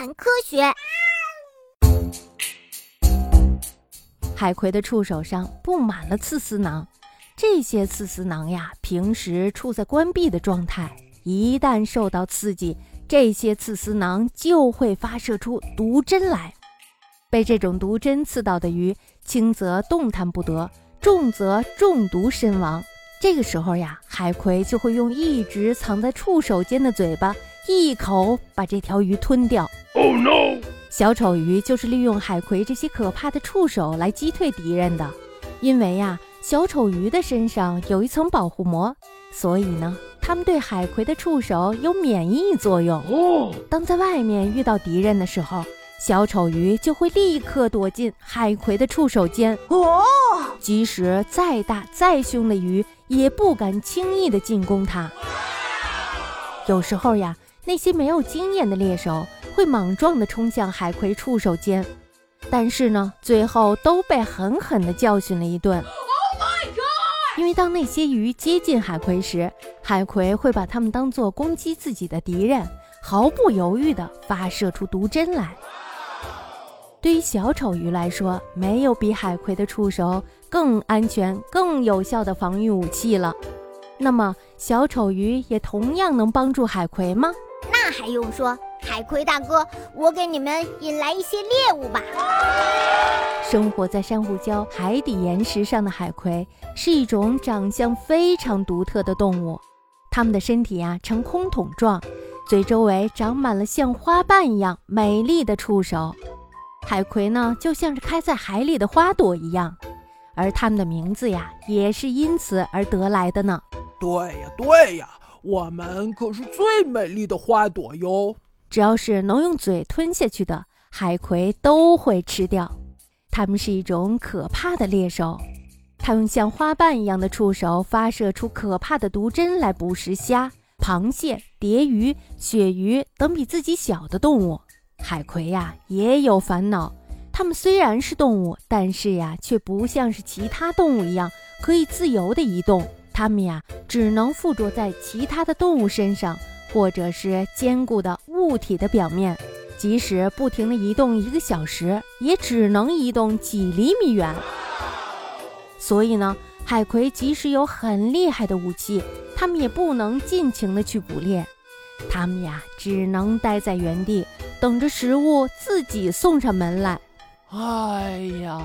谈科学。海葵的触手上布满了刺丝囊，这些刺丝囊呀，平时处在关闭的状态，一旦受到刺激，这些刺丝囊就会发射出毒针来。被这种毒针刺到的鱼，轻则动弹不得，重则中毒身亡。这个时候呀，海葵就会用一直藏在触手间的嘴巴，一口把这条鱼吞掉。Oh no！小丑鱼就是利用海葵这些可怕的触手来击退敌人的。因为呀，小丑鱼的身上有一层保护膜，所以呢，它们对海葵的触手有免疫作用。哦，当在外面遇到敌人的时候，小丑鱼就会立刻躲进海葵的触手间。哦，即使再大再凶的鱼。也不敢轻易的进攻它。有时候呀，那些没有经验的猎手会莽撞地冲向海葵触手间，但是呢，最后都被狠狠地教训了一顿。因为当那些鱼接近海葵时，海葵会把它们当做攻击自己的敌人，毫不犹豫地发射出毒针来。对于小丑鱼来说，没有比海葵的触手更安全、更有效的防御武器了。那么，小丑鱼也同样能帮助海葵吗？那还用说？海葵大哥，我给你们引来一些猎物吧。生活在珊瑚礁、海底岩石上的海葵是一种长相非常独特的动物，它们的身体啊呈空桶状，嘴周围长满了像花瓣一样美丽的触手。海葵呢，就像是开在海里的花朵一样，而它们的名字呀，也是因此而得来的呢。对呀，对呀，我们可是最美丽的花朵哟！只要是能用嘴吞下去的，海葵都会吃掉。它们是一种可怕的猎手，它用像花瓣一样的触手发射出可怕的毒针来捕食虾、螃蟹、蝶鱼、鳕鱼等比自己小的动物。海葵呀也有烦恼，它们虽然是动物，但是呀却不像是其他动物一样可以自由的移动。它们呀只能附着在其他的动物身上，或者是坚固的物体的表面。即使不停地移动一个小时，也只能移动几厘米远。所以呢，海葵即使有很厉害的武器，它们也不能尽情的去捕猎。它们呀只能待在原地。等着食物自己送上门来。哎呀，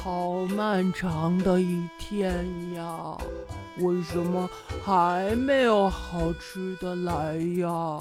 好漫长的一天呀！为什么还没有好吃的来呀？